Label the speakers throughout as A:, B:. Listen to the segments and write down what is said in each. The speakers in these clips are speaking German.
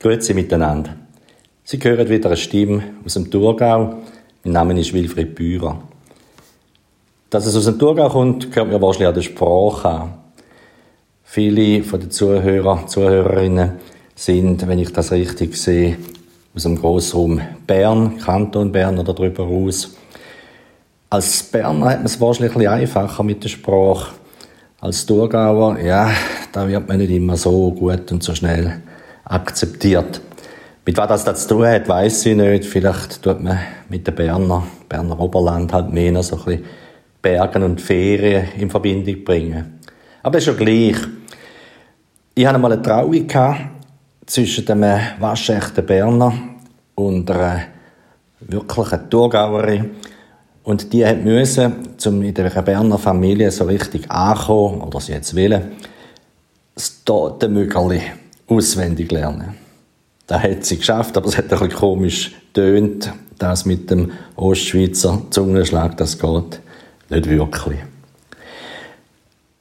A: Grüezi miteinander. Sie hören wieder eine Stimme aus dem Thurgau. Mein Name ist Wilfried Bührer. Dass es aus dem Thurgau kommt, hört mir wahrscheinlich an der Sprache an. Viele von den Zuhörer, Zuhörerinnen sind, wenn ich das richtig sehe, aus dem Grossraum Bern, Kanton Bern oder darüber aus. Als Berner hat man es wahrscheinlich ein bisschen einfacher mit der Sprache. Als Thurgauer, ja, da wird man nicht immer so gut und so schnell akzeptiert. Mit was das zu tun hat, weiss ich nicht. Vielleicht tut man mit der Berner, Berner Oberland halt mehr so ein bisschen Bergen und Ferien in Verbindung bringen. Aber das ist schon gleich. Ich hatte einmal eine Trauung zwischen einem waschechten Berner und einer wirklichen Thurgauerin. Und die hat müssen, um in der Berner Familie so richtig ankommen, oder sie jetzt wollen, das Totenmüggerli auswendig lernen. Das hat sie geschafft, aber es hat ein bisschen komisch tönt, das mit dem Ostschweizer Zungenschlag, das geht nicht wirklich.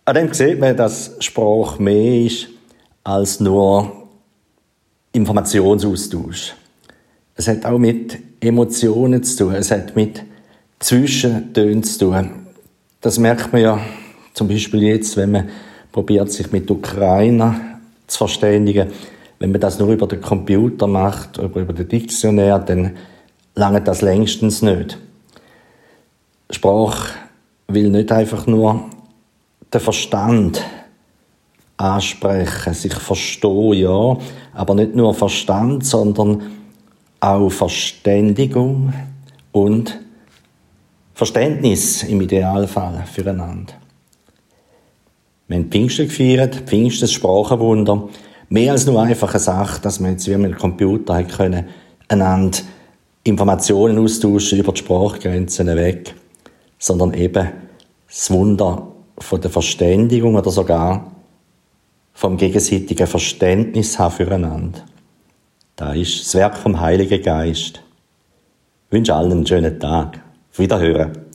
A: An dem sieht man, dass Sprache mehr ist als nur Informationsaustausch. Es hat auch mit Emotionen zu tun, es hat mit Zwischentönen zu tun. Das merkt man ja zum Beispiel jetzt, wenn man probiert, sich mit Ukrainer zu verständigen. Wenn man das nur über den Computer macht, oder über den Diktionär, dann lange das längstens nicht. Sprache will nicht einfach nur den Verstand ansprechen, sich verstehen, ja, aber nicht nur Verstand, sondern auch Verständigung und Verständnis im Idealfall füreinander. Wir haben Pfingsten gefeiert, Pfingsten das Sprachenwunder. Mehr als nur einfach eine Sache, dass man jetzt wie mit dem Computer können, einander Informationen austauschen über die Sprachgrenzen weg, sondern eben das Wunder von der Verständigung oder sogar vom gegenseitigen Verständnis haben füreinander. Da ist das Werk vom Heiligen Geist. Ich wünsche allen einen schönen Tag. Auf Wiederhören.